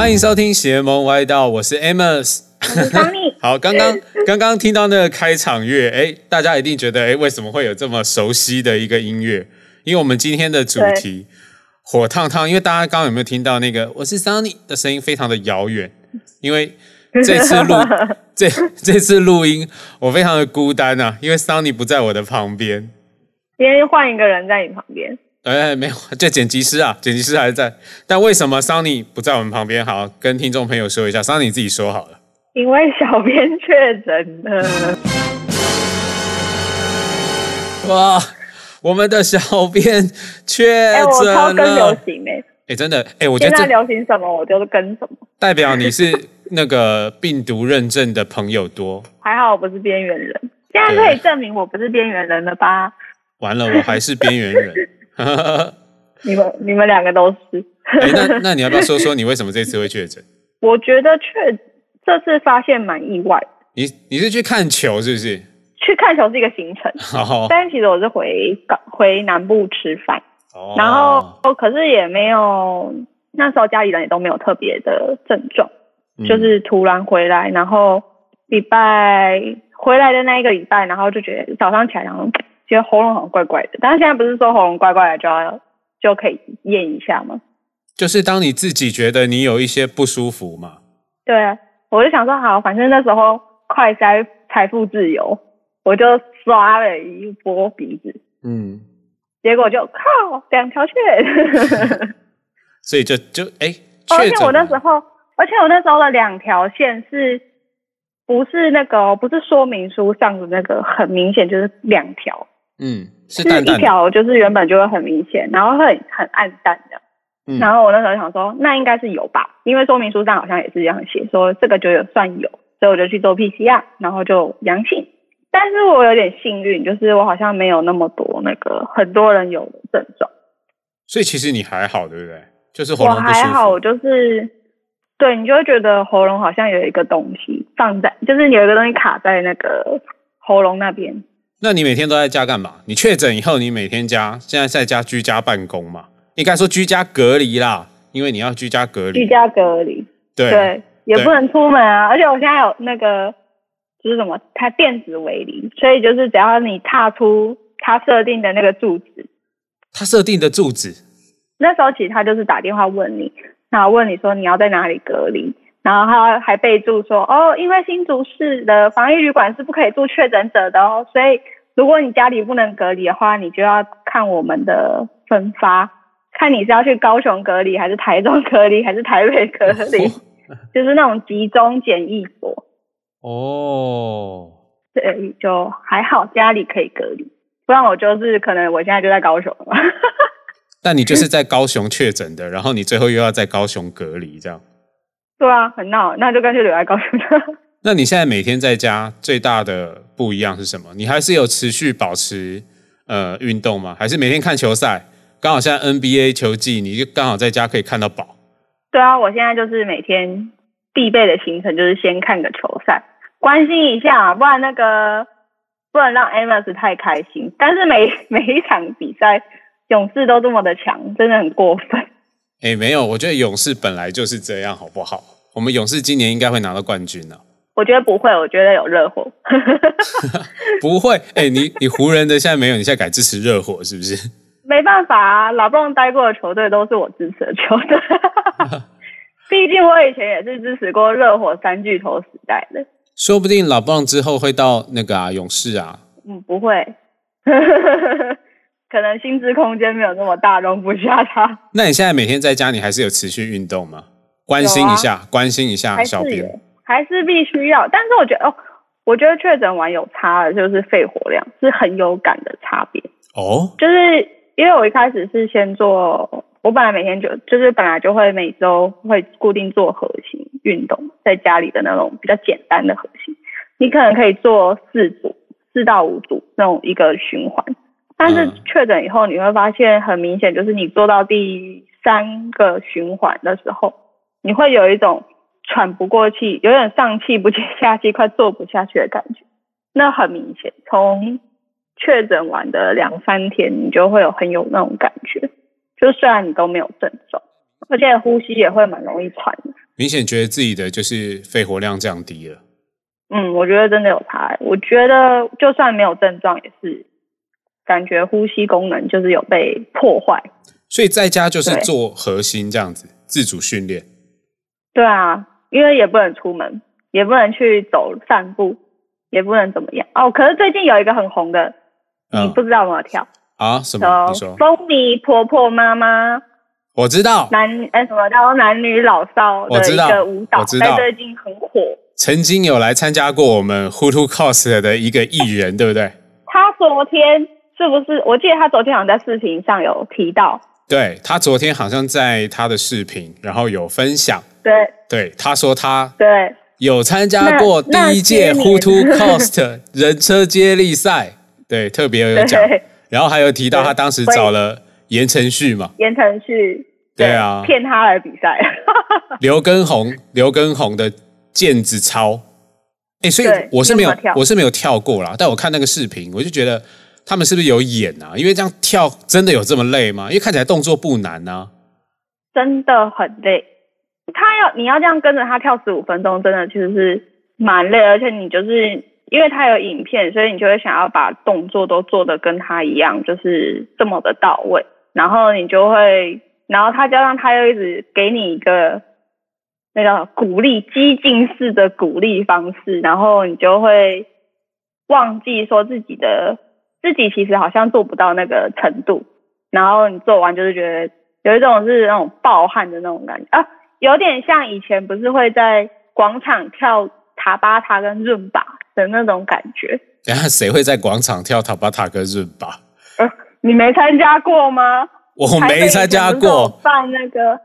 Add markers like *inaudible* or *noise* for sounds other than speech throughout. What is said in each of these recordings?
欢迎收听邪门歪道，我是 Amos。*laughs* 好，刚刚刚刚听到那个开场乐，哎，大家一定觉得，哎，为什么会有这么熟悉的一个音乐？因为我们今天的主题火烫烫，因为大家刚刚有没有听到那个我是 Sunny 的声音非常的遥远？因为这次录 *laughs* 这这次录音，我非常的孤单啊，因为 Sunny 不在我的旁边。今天换一个人在你旁边。哎，没有，*laughs* 这剪辑师啊，剪辑师还在。但为什么 Sunny 不在我们旁边？好，跟听众朋友说一下，Sunny 自己说好了。因为小编确诊了。哇，我们的小编确哎，我超跟流了。行哎、哎，真的，哎，我觉现在流行什么，我就跟什么。代表你是那个病毒认证的朋友多。还好我不是边缘人，现在可以证明我不是边缘人了吧？完了，我还是边缘人。*laughs* 你们你们两个都是。哎，那 *laughs* 那你要不要说说你为什么这次会确诊？我觉得确这次发现蛮意外的。你你是去看球是不是？去看球是一个行程，好，但其实我是回港回南部吃饭，哦然后可是也没有那时候家里人也都没有特别的症状。嗯就是突然回来，然后礼拜回来的那一个礼拜，然后就觉得早上起来，然后觉得喉咙好像怪怪的。但是现在不是说喉咙怪怪的就要就可以验一下吗？就是当你自己觉得你有一些不舒服嘛，对啊，我就想说好，反正那时候快筛财富自由，我就刷了一波鼻子，嗯，结果就靠两条线。*laughs* 所以就就哎，哦而且我那时候，而且我那时候的两条线是不是那个哦不是说明书上的那个很明显就是两条，嗯是是一淡淡的，条就是原本就会很明显，然后会很很暗淡的。嗯然后我那时候想说，那应该是有吧，因为说明书上好像也是这样写，说这个就有算有，所以我就去做 PCR，然后就阳性。但是我有点幸运，就是我好像没有那么多那个很多人有的症状。所以其实你还好，对不对？就是喉我还好。就是对你就会觉得喉咙好像有一个东西放在，就是有一个东西卡在那个喉咙那边。那你每天都在家干嘛？你确诊以后，你每天家现在在家居家办公嘛？应该说居家隔离啦，因为你要居家隔离。居家隔离，对对，也不能出门啊。而且我现在有那个就是什么，它电子围篱，所以就是只要你踏出它设定的那个住址，它设定的住址，那时候其实他就是打电话问你，然后问你说你要在哪里隔离，然后他还备注说哦，因为新竹市的防疫旅馆是不可以住确诊者的哦，所以如果你家里不能隔离的话，你就要看我们的分发，看你是要去高雄隔离，还是台中隔离，还是台北隔离，就是那种集中检疫所。哦，对，就还好家里可以隔离，不然我就是可能我现在就在高雄了。*laughs* 但你就是在高雄确诊的，然后你最后又要在高雄隔离，这样。对啊，很闹，那就干脆留在高雄了。*laughs* 那你现在每天在家最大的不一样是什么？你还是有持续保持呃运动吗？还是每天看球赛？刚好现在 NBA 球季，你就刚好在家可以看到宝。对啊，我现在就是每天必备的行程就是先看个球赛，关心一下，不然那个不能让 Amos 太开心。但是每每一场比赛，勇士都这么的强，真的很过分。哎，没有，我觉得勇士本来就是这样，好不好？我们勇士今年应该会拿到冠军呢、我觉得不会，我觉得有热火。*laughs* 不会，哎，你你湖人的现在没有，你现在改支持热火是不是？没办法啊，老布朗待过的球队都是我支持的球队。*laughs* 毕竟我以前也是支持过热火三巨头时代的。说不定老布朗之后会到那个啊勇士啊。嗯，不会，*laughs* 可能薪资空间没有那么大，容不下他。*laughs* 那你现在每天在家，你还是有持续运动吗？关心一下，关心一下小编。是有，还是必须要。但是我觉得哦，我觉得确诊完有差的，就是肺活量是很有感的差别。哦，就是因为我一开始是先做，我本来每天就就是本来就会每周会固定做核心运动，在家里的那种比较简单的核心，你可能可以做四组，四到五组那种一个循环。但是嗯确诊以后，你会发现很明显，就是你做到第三个循环的时候，你会有一种喘不过气，有点上气不接下气，快做不下去的感觉。那很明显，从确诊完的两三天，你就会有很有那种感觉。就虽然你都没有症状，而且呼吸也会蛮容易喘的。明显觉得自己的就是肺活量降低了。嗯，我觉得真的有差。我觉得就算没有症状，也是感觉呼吸功能就是有被破坏。所以在家就是做核心这样子，自主训练。对啊，因为也不能出门，也不能去走散步，也不能怎么样。哦，可是最近有一个很红的，你不知道怎么跳？啊？什么？你说？风靡婆婆妈妈。我知道。男哎，什么叫男女老少的一个舞蹈？在最近很火。曾经有来参加过我们 Who to Cost 的一个艺人，对不对？他昨天是不是？我记得他昨天好像在视频上有提到。对他昨天好像在他的视频，然后有分享。对，对，他说他对有参加过第一届 Who to Cost *laughs* 人车接力赛，对，特别有讲。然后还有提到他当时找了言承旭嘛？言承旭，对啊，骗他来比赛。*laughs* 刘根红，刘根红的毽子操。哎，所以我是没有，我是没有跳过啦。但我看那个视频，我就觉得。他们是不是有演啊？因为这样跳真的有这么累吗？因为看起来动作不难呢。真的很累，他要你要这样跟着他跳十五分钟，真的其实是蛮累，而且你就是因为他有影片，所以你就会想要把动作都做的跟他一样，就是这么的到位。然后你就会，然后他加上他又一直给你一个那叫鼓励、激进式的鼓励方式，然后你就会忘记说自己的。自己其实好像做不到那个程度，然后你做完就是觉得有一种是那种暴汗的那种感觉啊，有点像以前不是会在广场跳塔巴塔跟润巴的那种感觉。等下谁会在广场跳塔巴塔跟润巴？呃，你没参加过吗？我没参加过。办那个？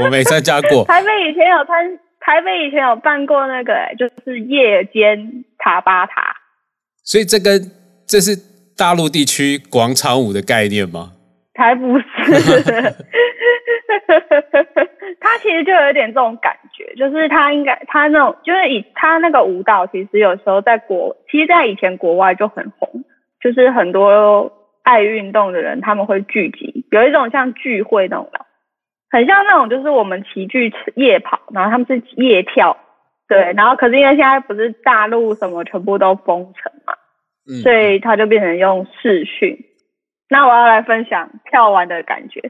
我没参加过。*laughs* 台北以前有参，台北以前有办过那个，就是夜间塔巴塔。所以这跟这是。大陆地区广场舞的概念吗？才不是，*laughs* 他其实就有点这种感觉，就是他应该他那种，就是以他那个舞蹈，其实有时候在国，其实，在以前国外就很红，就是很多爱运动的人他们会聚集，有一种像聚会那种的，很像那种就是我们齐聚夜跑，然后他们是夜跳，对，然后可是因为现在不是大陆什么全部都封城嘛。所以他就变成用视讯。那我要来分享跳完的感觉。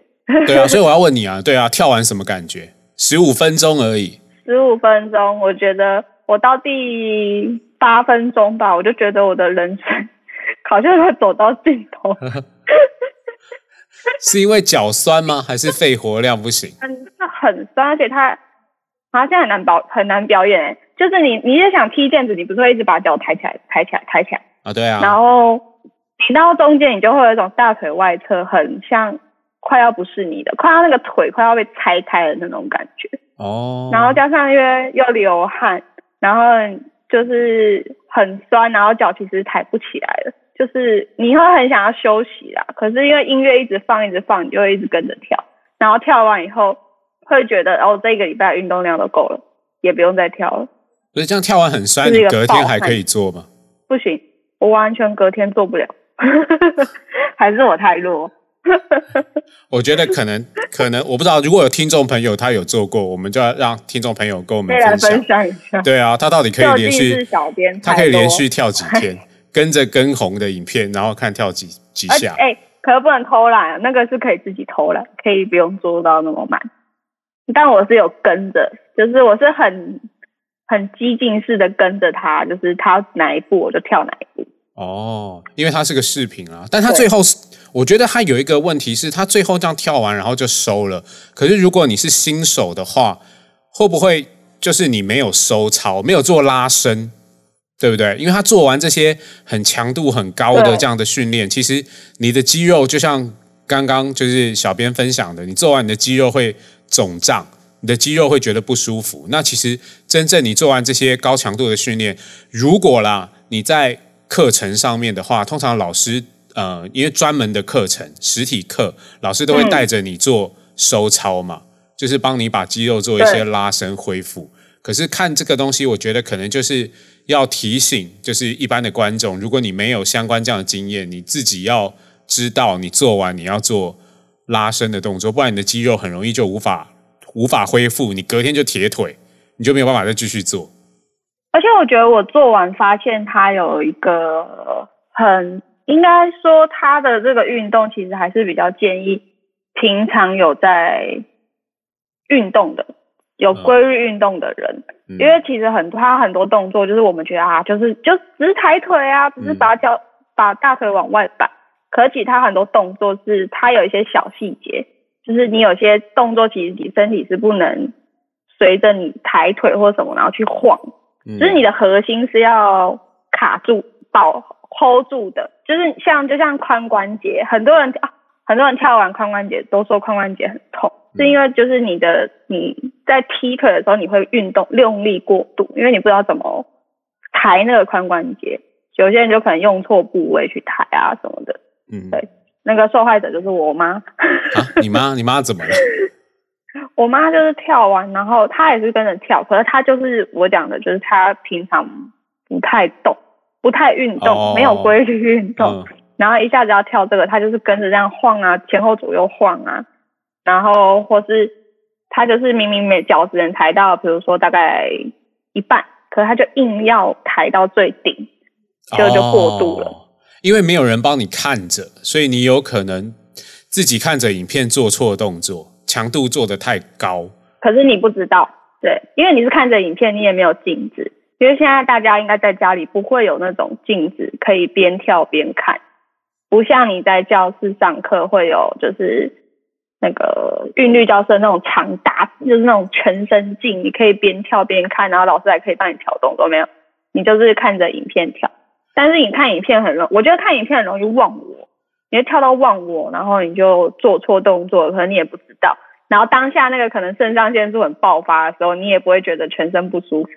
对啊，所以我要问你啊，*laughs* 对啊，跳完什么感觉？十五分钟而已。十五分钟，我觉得我到第八分钟吧，我就觉得我的人生好像要走到尽头。*laughs* 是因为脚酸吗？还是肺活量不行？*laughs* 很很酸，而且他他现在很难表很难表演。就是你你也想踢毽子，你不是会一直把脚抬起来、抬起来、抬起来？啊，对啊，然后你到中间，你就会有一种大腿外侧很像快要不是你的，快要那个腿快要被拆开的那种感觉。哦。然后加上因为又流汗，然后就是很酸，然后脚其实抬不起来了，就是你会很想要休息啦。可是因为音乐一直放，一直放，你就会一直跟着跳。然后跳完以后，会觉得哦，这个礼拜运动量都够了，也不用再跳了。所以这样跳完很酸，你隔天还可以做吗？不行。我完全隔天做不了，*laughs* 还是我太弱。*laughs* 我觉得可能可能我不知道，如果有听众朋友他有做过，我们就要让听众朋友跟我们分享一下。对啊，他到底可以连续？小编他可以连续跳几天？*laughs* 跟着跟红的影片，然后看跳几几下。哎，可是不能偷懒，那个是可以自己偷懒，可以不用做到那么慢。但我是有跟着，就是我是很。很激进式的跟着他，就是他哪一步我就跳哪一步。哦，因为他是个视频啊，但他最后是，我觉得他有一个问题是他最后这样跳完，然后就收了。可是如果你是新手的话，会不会就是你没有收操，没有做拉伸，对不对？因为他做完这些很强度很高的这样的训练，其实你的肌肉就像刚刚就是小编分享的，你做完你的肌肉会肿胀。你的肌肉会觉得不舒服。那其实真正你做完这些高强度的训练，如果啦你在课程上面的话，通常老师呃，因为专门的课程实体课，老师都会带着你做收操嘛，就是帮你把肌肉做一些拉伸恢复。可是看这个东西，我觉得可能就是要提醒，就是一般的观众，如果你没有相关这样的经验，你自己要知道，你做完你要做拉伸的动作，不然你的肌肉很容易就无法。无法恢复，你隔天就铁腿，你就没有办法再继续做。而且我觉得我做完发现它有一个很应该说它的这个运动其实还是比较建议平常有在运动的有规律运动的人，因为其实很他很多动作就是我们觉得啊，就是就只是抬腿啊，只是把脚把大腿往外摆，可其他很多动作是它有一些小细节，就是你有些动作其实你身体是不能随着你抬腿或什么然后去晃。就是你的核心是要卡住、保 hold 住的，就是像就像髋关节，很多人啊，很多人跳完髋关节都说髋关节很痛，是因为就是你的你在踢腿的时候你会运动用力过度，因为你不知道怎么抬那个髋关节，有些人就可能用错部位去抬啊什么的。嗯，对，那个受害者就是我妈。啊，你妈？你妈怎么了？*laughs* 我妈就是跳完，然后她也是跟着跳，可是她就是我讲的，就是她平常不太动，不太运动，没有规律运动，然后一下子要跳这个，她就是跟着这样晃啊，前后左右晃啊，然后或是她就是明明没脚只能抬到，比如说大概一半，可是她就硬要抬到最顶，就就过度了。因为没有人帮你看着，所以你有可能自己看着影片做错动作。强度做的太高，可是你不知道，对，因为你是看着影片，你也没有镜子，因为现在大家应该在家里不会有那种镜子可以边跳边看，不像你在教室上课会有，就是那个韵律教室那种长大，就是那种全身镜，你可以边跳边看，然后老师还可以帮你调动作，没有，你就是看着影片跳，但是你看影片很容，我觉得看影片很容易忘我。你会跳到忘我，然后你就做错动作，可能你也不知道。然后当下那个可能肾上腺素很爆发的时候，你也不会觉得全身不舒服，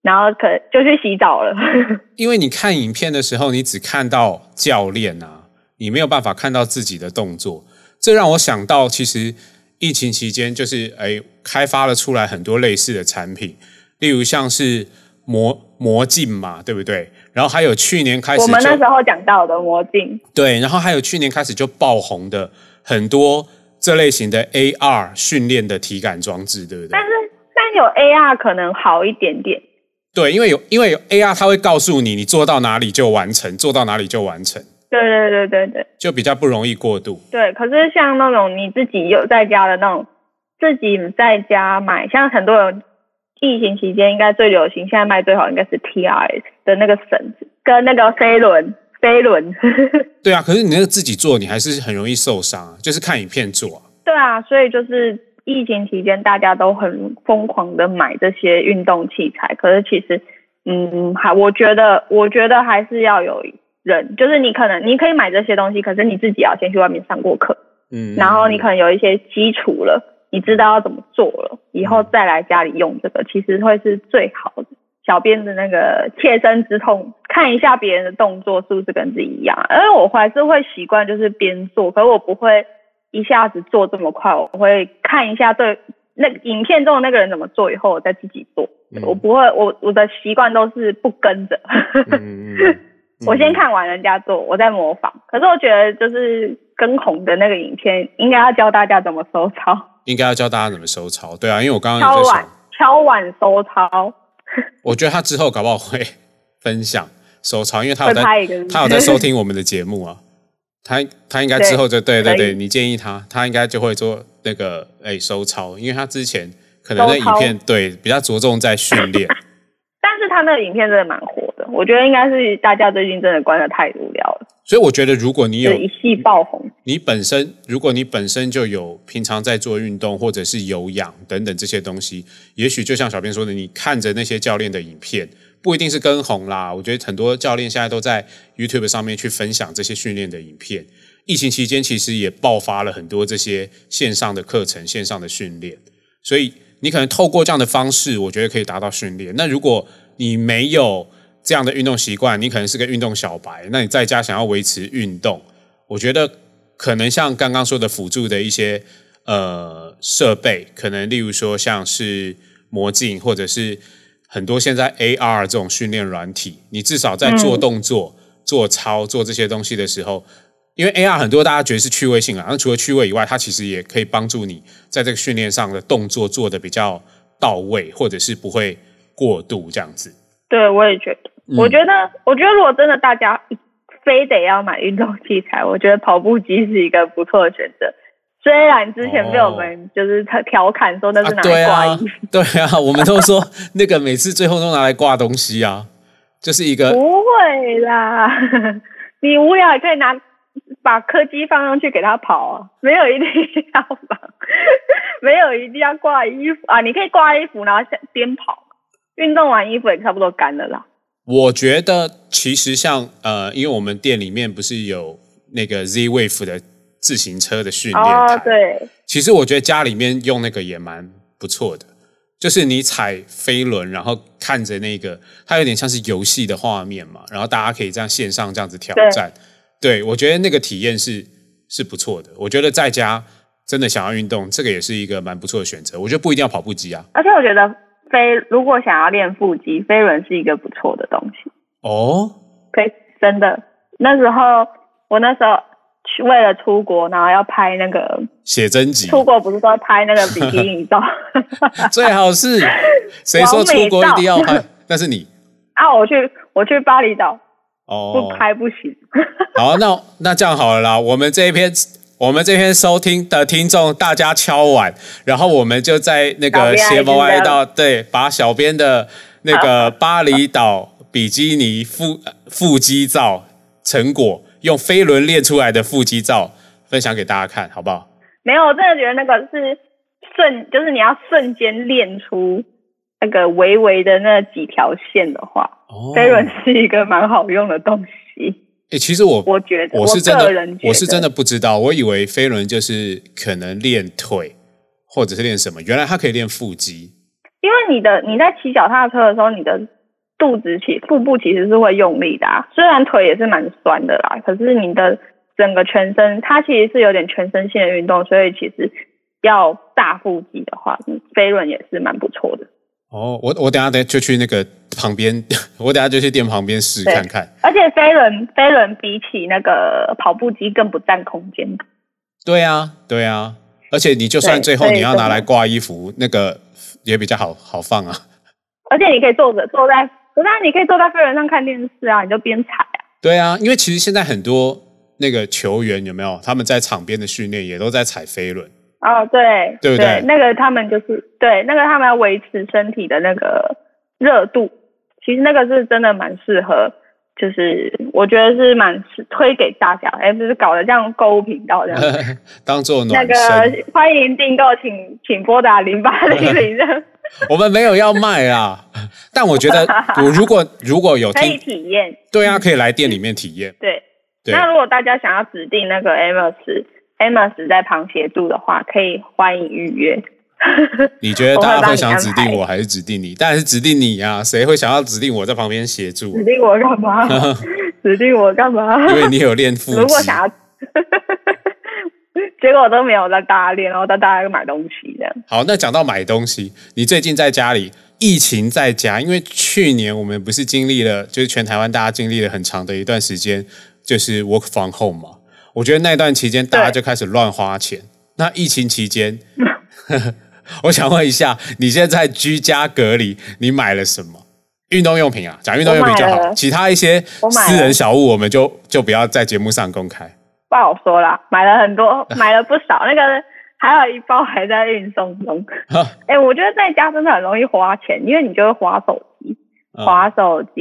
然后可就去洗澡了。*laughs* 因为你看影片的时候，你只看到教练啊，你没有办法看到自己的动作。这让我想到，其实疫情期间就是哎，开发了出来很多类似的产品，例如像是魔魔镜嘛，对不对？然后还有去年开始，我们那时候讲到的魔镜，对，然后还有去年开始就爆红的很多这类型的 AR 训练的体感装置，对不对？但是但有 AR 可能好一点点，对，因为有因为有 AR，它会告诉你你做到哪里就完成，做到哪里就完成，对对对对对，就比较不容易过度。对，可是像那种你自己有在家的那种，自己在家买，像很多人。疫情期间应该最流行，现在卖最好应该是 T R S 的那个绳子跟那个飞轮，飞轮。*laughs* 对啊，可是你那个自己做，你还是很容易受伤啊，就是看影片做啊。对啊，所以就是疫情期间大家都很疯狂的买这些运动器材，可是其实，嗯，还我觉得，我觉得还是要有人，就是你可能你可以买这些东西，可是你自己要先去外面上过课，嗯，然后你可能有一些基础了。你知道要怎么做了，以后再来家里用这个，其实会是最好的。小编的那个切身之痛，看一下别人的动作是不是跟自己一样。因为我还是会习惯就是边做，可是我不会一下子做这么快，我会看一下对那影片中的那个人怎么做，以后我再自己做。我不会，我我的习惯都是不跟着。*laughs* 我先看完人家做，我再模仿。可是我觉得就是跟红的那个影片，应该要教大家怎么收操。应该要教大家怎么收操，对啊，因为我刚刚敲碗敲碗收操。*laughs* 我觉得他之后搞不好会分享收操，因为他有在他有在收听我们的节目啊。*laughs* 他他应该之后就对对对，你建议他，他应该就会做那个哎收操，因为他之前可能那影片对比较着重在训练。*laughs* 但是他那个影片真的蛮火的，我觉得应该是大家最近真的关的太无聊了。所以我觉得，如果你有一系爆红，你本身如果你本身就有平常在做运动或者是有氧等等这些东西，也许就像小编说的，你看着那些教练的影片，不一定是跟红啦。我觉得很多教练现在都在 YouTube 上面去分享这些训练的影片。疫情期间其实也爆发了很多这些线上的课程、线上的训练，所以。你可能透过这样的方式，我觉得可以达到训练。那如果你没有这样的运动习惯，你可能是个运动小白，那你在家想要维持运动，我觉得可能像刚刚说的辅助的一些呃设备，可能例如说像是魔镜，或者是很多现在 AR 这种训练软体，你至少在做动作、做操、做这些东西的时候，因为 AR 很多大家觉得是趣味性啊，那除了趣味以外，它其实也可以帮助你在这个训练上的动作做的比较到位，或者是不会过度这样子。对，我也觉得。我觉得，我觉得如果真的大家非得要买运动器材，*laughs* 我觉得跑步机是一个不错的选择。虽然之前被我们就是调侃说那是拿来挂 *laughs* 衣服，对啊，我们都说 *laughs* 那个每次最后都拿来挂东西啊，就是一个不会啦，你无聊也可以拿。把柯基放上去给他跑啊，没有一定要绑，没有一定要挂衣服啊，你可以挂衣服然后边跑，运动完衣服也差不多干了啦。我觉得其实像呃，因为我们店里面不是有那个 Z Wave 的自行车的训练台，对，其实我觉得家里面用那个也蛮不错的，就是你踩飞轮，然后看着那个，它有点像是游戏的画面嘛，然后大家可以这样线上这样子挑战。对，我觉得那个体验是是不错的。我觉得在家真的想要运动，这个也是一个蛮不错的选择。我觉得不一定要跑步机啊。而且我觉得飞，如果想要练腹肌，飞轮是一个不错的东西。哦，可以，真的。那时候我那时候去为了出国，然后要拍那个写真集。出国不是说拍那个比基尼照？*laughs* 最好是谁说出国一定要拍？那是你 *laughs* 啊！我去，我去巴厘岛。哦，不拍不行。*laughs* 好，那那这样好了啦。我们这一篇，我们这边收听的听众，大家敲碗，然后我们就在那个邪魔歪道对，把小编的那个 *laughs* 巴厘岛比基尼腹腹肌照成果，用飞轮练出来的腹肌照分享给大家看，好不好？没有，我真的觉得那个是瞬，就是你要瞬间练出。那个微微的那几条线的话，飞轮是一个蛮好用的东西。哎，其实我我觉得我是真的，我是真的不知道，我以为飞轮就是可能练腿或者是练什么，原来它可以练腹肌。因为你的你在骑脚踏车的时候，你的肚子其腹部其实是会用力的啊，虽然腿也是蛮酸的啦，可是你的整个全身它其实是有点全身性的运动，所以其实要大腹肌的话，飞轮也是蛮不错的。哦，我我等下等就去那个旁边，我等下就去店旁边试看看。而且飞轮飞轮比起那个跑步机更不占空间。对啊，对啊，而且你就算最后你要拿来挂衣服，那个也比较好好放啊。而且你可以坐着坐在，不是你可以坐在飞轮上看电视啊，你就边踩啊。对啊，因为其实现在很多那个球员有没有他们在场边的训练也都在踩飞轮。哦，对，对不对？那个他们就是对那个他们要维持身体的那个热度，其实那个是真的蛮适合，就是我觉得是蛮推给大家，哎，不是搞得这样购物频道这样，*laughs* 当做那个欢迎订购，请请拨打零八零零的。*laughs* 我们没有要卖啊，但我觉得 *laughs* 我如果如果有可以体验，对啊，可以来店里面体验。对，那如果大家想要指定那个 Amos。Amos 在旁协助的话，可以欢迎预约。*laughs* 你觉得大家会想指定我还是指定你？当然是指定你呀！谁会想要指定我在旁边协助？指定我干嘛？*laughs* 指定我干嘛？因为你有练腹肌。如果想要，*laughs* 结果都没有让大家练，然后带大家买东西这样。好，那讲到买东西，你最近在家里疫情在家，因为去年我们不是经历了，就是全台湾大家经历了很长的一段时间，就是 work from home 嘛。我觉得那段期间大家就开始乱花钱。那疫情期间，*laughs* 我想问一下，你现在居家隔离，你买了什么运动用品啊？讲运动用品就好，其他一些私人小物，我们就就不要在节目上公开。不好说啦，买了很多，*laughs* 买了不少。那个还有一包还在运送中。*laughs* 哎，我觉得在家真的很容易花钱，因为你就会划手机，划手机，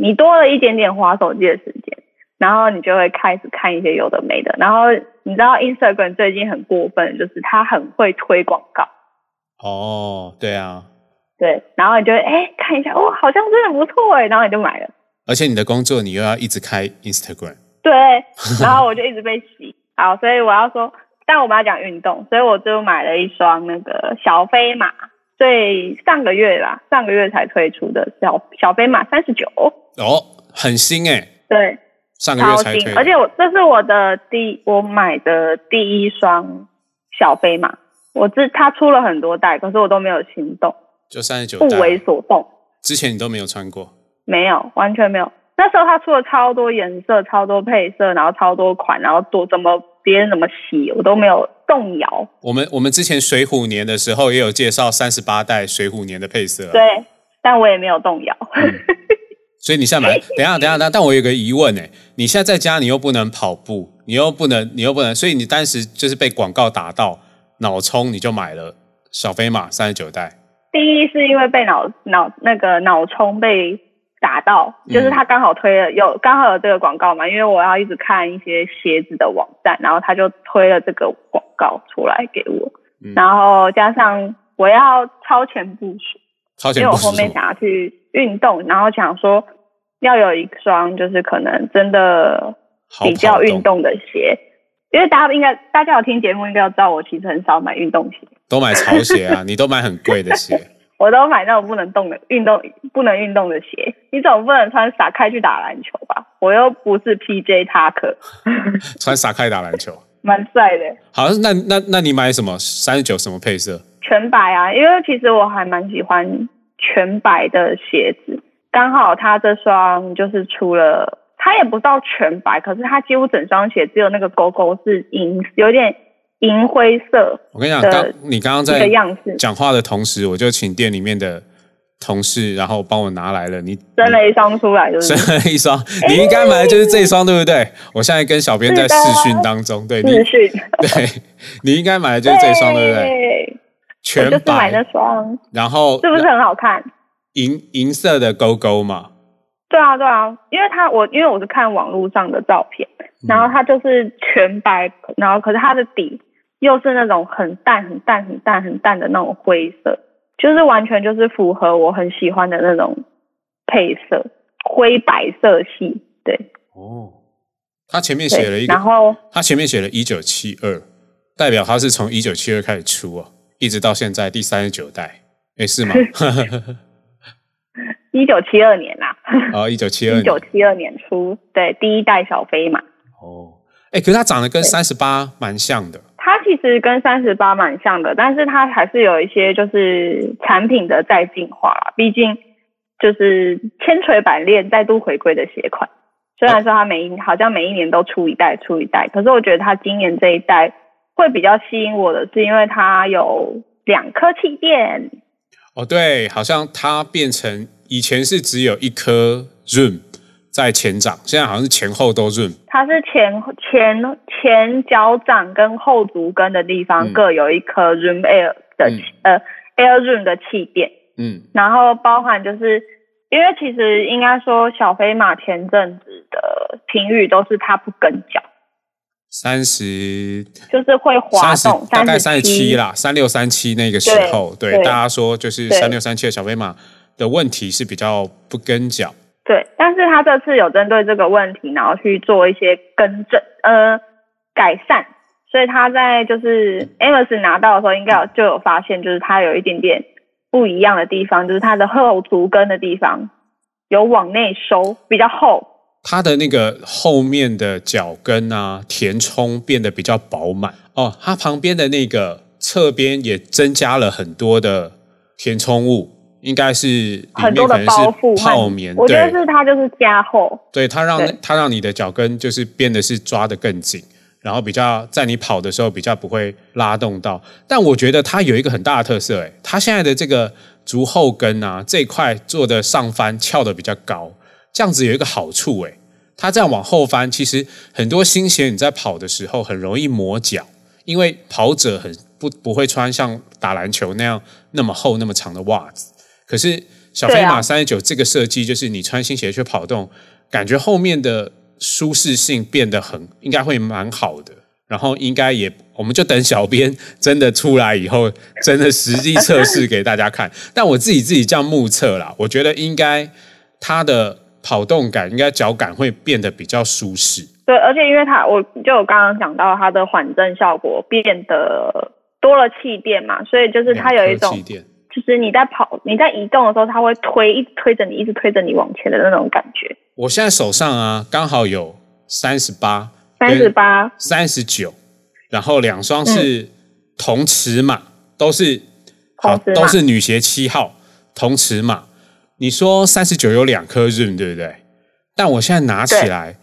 你多了一点点划手机的时间。然后你就会开始看一些有的没的，然后你知道 Instagram 最近很过分，就是他很会推广告。哦，对啊，对，然后你就哎看一下，哦，好像真的不错哎，然后你就买了。而且你的工作你又要一直开 Instagram。对，然后我就一直被洗。好，所以我要说，但我们要讲运动，所以我就买了一双那个小飞马，最上个月啦，上个月才推出的小小飞马三十九。哦，很新哎。对。上个月才而且我这是我的第我买的第一双小飞马，我这他出了很多代，可是我都没有行动，就三十九不为所动。之前你都没有穿过？没有，完全没有。那时候他出了超多颜色、超多配色，然后超多款，然后多怎么别人怎么洗，我都没有动摇。我们我们之前水虎年的时候也有介绍三十八代水虎年的配色、啊，对，但我也没有动摇。*laughs* 所以你现在买，等一下等一下，但但我有个疑问哎，你现在在家，你又不能跑步，你又不能，你又不能，所以你当时就是被广告打到脑冲，你就买了小飞马三十九代。第一是因为被脑脑那个脑冲被打到，就是他刚好推了有刚好有这个广告嘛，因为我要一直看一些鞋子的网站，然后他就推了这个广告出来给我，嗯然后加上我要超前部署，超因为我前部署因为我？后面想要去运动，然后想说要有一双就是可能真的比较运动的鞋，因为大家应该大家有听节目应该要知道，我其实很少买运动鞋，都买潮鞋啊，*laughs* 你都买很贵的鞋，*laughs* 我都买那种不能动的运动不能运动的鞋。你总不能穿撒开去打篮球吧？我又不是 PJ Tucker，*laughs* 穿傻开打篮球。蛮帅的，好，那那那你买什么？三十九什么配色？全白啊。因为其实我还蛮喜欢全白的鞋子，刚好他这双就是出了。它也不到全白，可是它几乎整双鞋只有那个勾勾是银，有点银灰色我跟你讲，刚你刚刚在，讲话的同时，我就请店里面的同事，然后帮我拿来了。你生了一双出来，就是生了一双，你应该买的就是这一双，对不对？我现在跟小编在是的视讯当中，对你对，你应该买的就是这一双，对不对？对，全白就是买那白，双，然后是不是很好看？银银色的勾勾嘛？对啊，对啊，因为他我因为我是看网络上的照片，然后它就是全白，然后可是它的底又是那种很淡、很淡、很淡、很淡的那种灰色，就是完全就是符合我很喜欢的那种配色，灰白色系。对哦，他前面写了一，个然，后他前面写了一九七二，代表他是从一九七二开始出啊，一直到现在第三十九代，诶，是吗？*laughs* 一九七二年啦，啊，*laughs* 一九七二一年九七二年初，对第一代小飞马。哦，哎，可是它长得跟三十八蛮像的，它其实跟三十八蛮像的，但是它还是有一些就是产品的再进化啦。毕竟就是千锤百炼再度回归的鞋款。虽然说它每一好像每一年都出一代出一代，可是我觉得它今年这一代会比较吸引我的是，因为它有两颗气垫。哦，对，好像它变成以前是只有一颗 zoom 在前掌，现在好像是前后都 zoom。它是前前前脚掌跟后足跟的地方嗯。各有一颗 Zoom Air 的、嗯。呃 Air Zoom 的气垫。嗯，然后包含就是因为其实应该说小飞马前阵子的评语都是它不跟脚，三十就是会滑动，大概三十七七啦，三六三七那个时候，对对大家说就是三六三七的小飞马的问题是比较不跟脚。对，但是他这次有针对这个问题，然后去做一些更正呃改善，所以他在就是 Amos 拿到的时候，应该有就有发现，就是它有一点点不一样的地方，就是它的后足跟的地方有往内收，比较厚。它的那个后面的脚跟啊，填充变得比较饱满哦。它旁边的那个侧边也增加了很多的填充物，应该是里很多的包覆泡棉，我觉得是它就是加厚，对，它让它让你的脚跟就是变得是抓得更紧，然后比较在你跑的时候比较不会拉动到。但我觉得它有一个很大的特色，诶，它现在的这个足后跟啊这一块做的上翻翘的比较高，这样子有一个好处，诶，它这样往后翻，其实很多新鞋你在跑的时候很容易磨脚，因为跑者很不不会穿像打篮球那样那么厚那么长的袜子。可是小飞马三十九这个设计，就是你穿新鞋去跑动，感觉后面的舒适性变得很，应该会蛮好的。然后应该也，我们就等小编真的出来以后，真的实际测试给大家看。*laughs* 但我自己自己这样目测啦，我觉得应该它的跑动感，应该脚感会变得比较舒适。对，而且因为它，我就有刚刚讲到它的缓震效果变得多了气垫嘛，所以就是它有一种气，垫就是你在跑、你在移动的时候，它会推，一直推着你，一直推着你往前的那种感觉。我现在手上啊，刚好有三十八、三十八，三十九，然后两双是同尺码，都是好都是女鞋七号同尺码。你说三十九有两颗 Zoom 对不对？但我现在拿起来，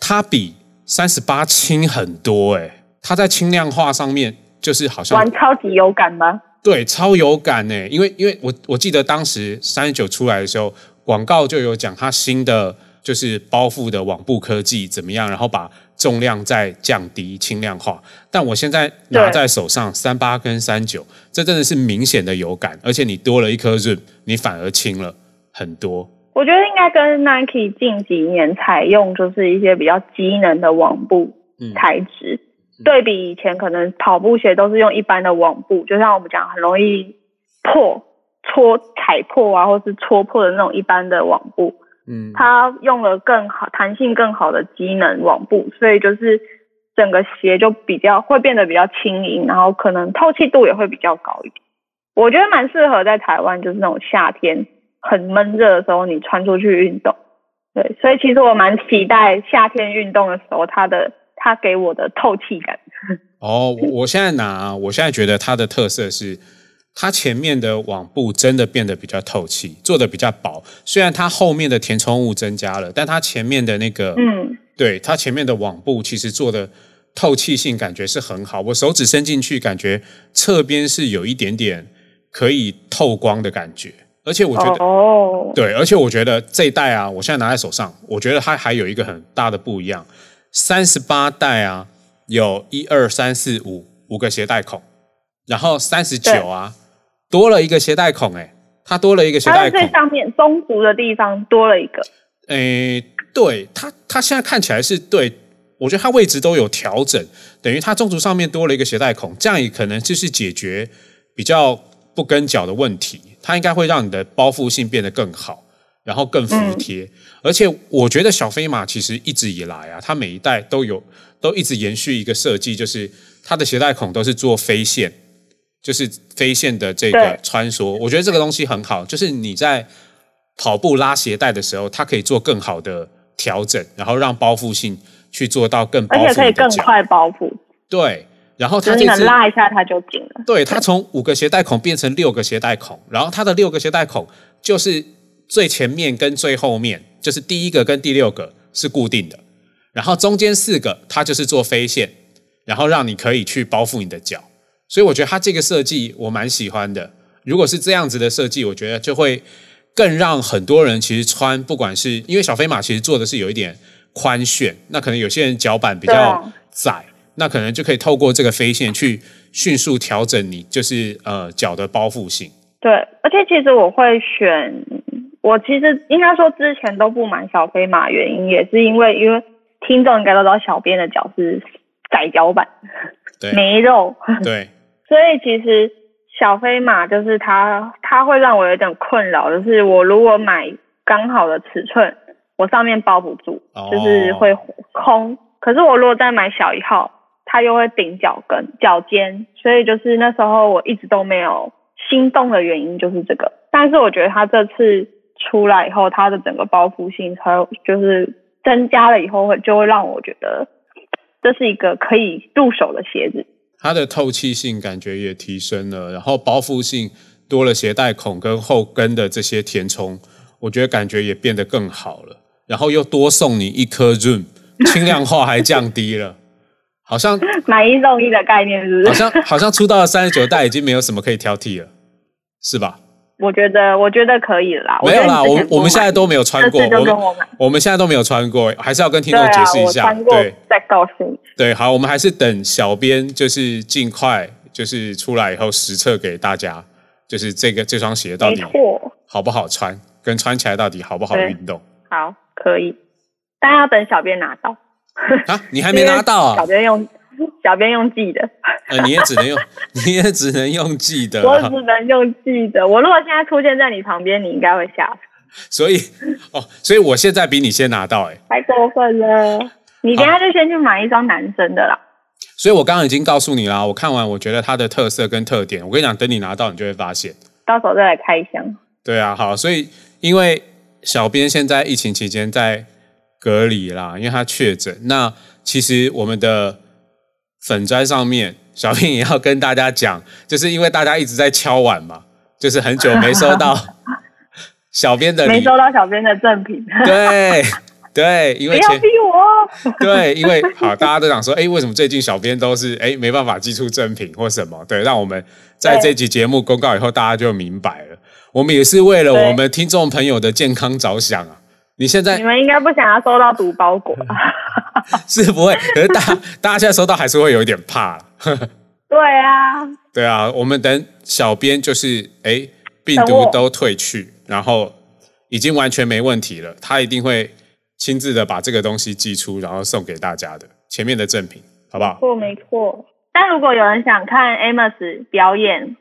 它比三十八轻很多哎，它在轻量化上面就是好像玩超级有感吗？对，超有感呢，因为因为我我记得当时三十九出来的时候，广告就有讲它新的就是包覆的网布科技怎么样，然后把重量再降低轻量化。但我现在拿在手上三八跟三九，这真的是明显的有感，而且你多了一颗润，你反而轻了很多。我觉得应该跟 Nike 近几年采用就是一些比较机能的网布材质。对比以前，可能跑步鞋都是用一般的网布，就像我们讲很容易破、戳、踩破啊，或是戳破的那种一般的网布。嗯，它用了更好、弹性更好的机能网布，所以就是整个鞋就比较会变得比较轻盈，然后可能透气度也会比较高一点。我觉得蛮适合在台湾，就是那种夏天很闷热的时候，你穿出去运动。对，所以其实我蛮期待夏天运动的时候，它的。它给我的透气感。*laughs* 哦，我现在拿，我现在觉得它的特色是，它前面的网布真的变得比较透气，做的比较薄。虽然它后面的填充物增加了，但它前面的那个，嗯，对，它前面的网布其实做的透气性感觉是很好。我手指伸进去，感觉侧边是有一点点可以透光的感觉。而且我觉得，哦，对，而且我觉得这一代啊，我现在拿在手上，我觉得它还有一个很大的不一样。三十八代啊，有一二三四五五个鞋带孔，然后三十九啊，多了一个鞋带孔，哎，它多了一个鞋带孔，最上面中足的地方多了一个，诶，对，它它现在看起来是对，我觉得它位置都有调整，等于它中足上面多了一个鞋带孔，这样也可能就是解决比较不跟脚的问题，它应该会让你的包覆性变得更好。然后更服帖，而且我觉得小飞马其实一直以来啊，它每一代都有都一直延续一个设计，就是它的鞋带孔都是做飞线，就是飞线的这个穿梭。我觉得这个东西很好，就是你在跑步拉鞋带的时候，它可以做更好的调整，然后让包覆性去做到更，而且可以更快包覆。对，然后它这次拉一下它就紧了。对，它从五个鞋带孔变成六个鞋带孔，然后它的六个鞋带孔就是。最前面跟最后面，就是第一个跟第六个是固定的，然后中间四个它就是做飞线，然后让你可以去包覆你的脚。所以我觉得它这个设计我蛮喜欢的。如果是这样子的设计，我觉得就会更让很多人其实穿，不管是因为小飞马其实做的是有一点宽楦，那可能有些人脚板比较窄，那可能就可以透过这个飞线去迅速调整你就是呃脚的包覆性。对，而且其实我会选。我其实应该说之前都不买小飞马，原因也是因为因为听众应该都知道小编的脚是窄脚板，没肉，对，*laughs* 所以其实小飞马就是它，它会让我有点困扰，就是我如果买刚好的尺寸，我上面包不住，就是会空。可是我如果再买小一号，它又会顶脚跟、脚尖，所以就是那时候我一直都没有心动的原因就是这个。但是我觉得它这次。出来以后，它的整个包覆性还有就是增加了以后，会就会让我觉得这是一个可以入手的鞋子。它的透气性感觉也提升了，然后包覆性多了鞋带孔跟后跟的这些填充，我觉得感觉也变得更好了。然后又多送你一颗 Zoom，，轻量化还降低了，好像 *laughs* 买一送一的概念是不是？好像好像出到了三十九代已经没有什么可以挑剔了，是吧？我觉得，我觉得可以啦。没有啦，我我们现在都没有穿过。我们我们现在都没有穿过，还是要跟听众解释一下。对，再告诉你。对，好，我们还是等小编就是尽快就是出来以后实测给大家，就是这个这双鞋到底好不好穿，跟穿起来到底好不好运动。好，可以，但要等小编拿到。啊，你还没拿到啊？小编用。*laughs* 小编用记的，呃，你也只能用，你也只能用记的。我只能用记的。我如果现在出现在你旁边，你应该会吓死。所以，哦，所以我现在比你先拿到，哎，太过分了。你等下就先去买一双男生的啦。所以我刚刚已经告诉你啦，我看完，我觉得它的特色跟特点，我跟你讲，等你拿到，你就会发现。到时候再来开箱。对啊，好，所以因为小编现在疫情期间在隔离啦，因为他确诊。那其实我们的。粉砖上面，小编也要跟大家讲，就是因为大家一直在敲碗嘛，就是很久没收到小编的，没收到小编的赠品。对对，因不为前要逼我。对，因为好，大家都想说，哎，为什么最近小编都是哎没办法寄出正品或什么？对，让我们在对这集节目公告以后，大家就明白了。我们也是为了我们听众朋友的健康着想啊。你现在你们应该不想要收到毒包裹。*laughs* 是不会，可是大 *laughs* 大家现在收到还是会有一点怕啦 *laughs* 对啊，对啊，我们等小编就是哎病毒都退去，然后已经完全没问题了，他一定会亲自的把这个东西寄出，然后送给大家的前面的赠品，好不好？错没错。但如果有人想看 Amos 表演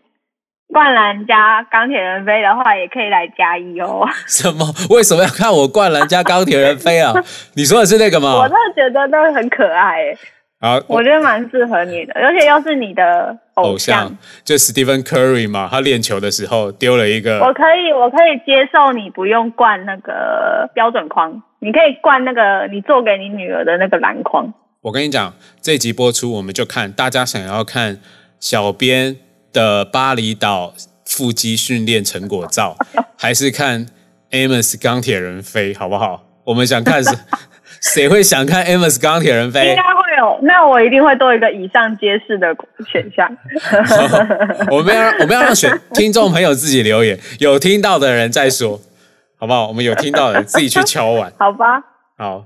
灌篮加钢铁人飞的话，也可以来加一哦。*laughs* 什么？为什么要看我灌篮加钢铁人飞啊？*laughs* 你说的是那个我吗真？的觉得都很可爱耶，好，我觉得蛮适合你的，而且又是你的偶偶像就 Stephen Curry 嘛，他练球的时候丢了一个我可以，我可以接受你不用灌那个标准框，你可以灌那个你做给你女儿的那个篮筐。我跟你讲，这一集播出，我们就看大家想要看小编的巴厘岛腹肌训练成果照，*laughs* 还是看 Amos 钢铁人飞，好不好？我们想看谁 *laughs* 谁会想看 Amos 钢铁人应飞该？会有，那我一定会多一个以上皆是的选项。*laughs* 我们要我们要让选听众朋友自己留言，有听到的人再说，好不好？我们有听到的人自己去敲碗，好吧，好，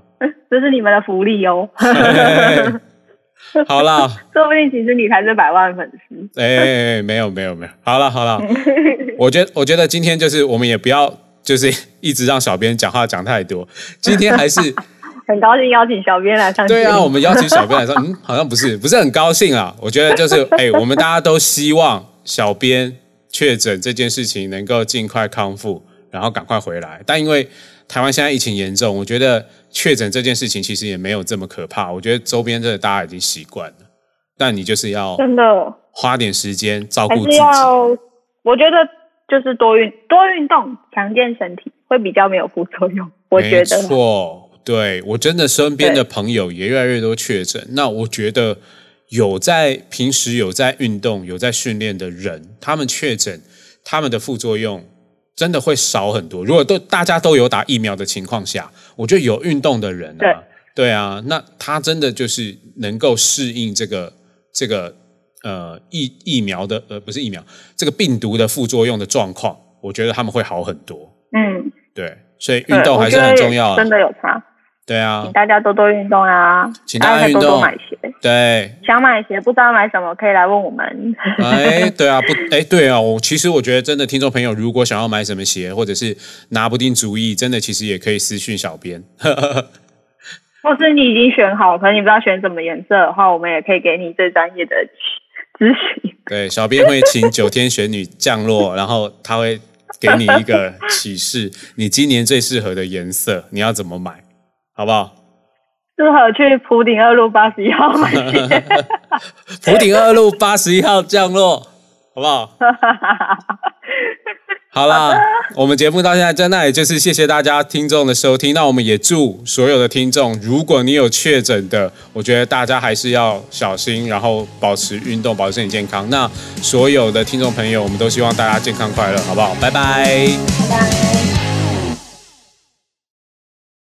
这是你们的福利哦。*laughs* 好啦。说不定其实你才是百万粉丝。哎、没有没有没有，好了好了，*laughs* 我觉得我觉得今天就是我们也不要就是 *laughs* 一直让小编讲话讲太多，今天还是很高兴邀请小编来上。对啊，我们邀请小编来上，嗯，好像不是不是很高兴啊。我觉得就是哎、我们大家都希望小编确诊这件事情能够尽快康复，然后赶快回来。但因为台湾现在疫情严重，我觉得确诊这件事情其实也没有这么可怕。我觉得周边真的大家已经习惯了，但你就是要真的花点时间照顾自己。要，我觉得就是多运多运动，强健身体会比较没有副作用。我觉得没错，对我真的身边的朋友也越来越多确诊。那我觉得有在平时有在运动、有在训练的人，他们确诊，他们的副作用真的会少很多。如果都大家都有打疫苗的情况下，我觉得有运动的人对啊，对啊，那他真的就是能够适应这个这个呃疫疫苗的呃不是疫苗这个病毒的副作用的状况，我觉得他们会好很多。嗯，对，所以运动还是很重要啊。真的有差，对啊请，大家多多运动啊，请大家多运动多买鞋。对，想买鞋不知道买什么，可以来问我们。哎，对啊，不，哎，对啊，我其实我觉得真的，听众朋友如果想要买什么鞋，或者是拿不定主意，真的其实也可以私讯小编。*laughs* 或是你已经选好，可能你不知道选什么颜色的话，我们也可以给你最专业的咨询。*laughs* 对，小编会请九天玄女降落，然后他会给你一个启示，你今年最适合的颜色，你要怎么买，好不好？适合去普鼎二路八十一号买鞋。*laughs* 普顶二路八十一号降落，好不好？*laughs* 好啦，我们节目到现在，在那里就是谢谢大家听众的收听。那我们也祝所有的听众，如果你有确诊的，我觉得大家还是要小心，然后保持运动，保持身体健康。那所有的听众朋友，我们都希望大家健康快乐，好不好？拜拜。拜拜。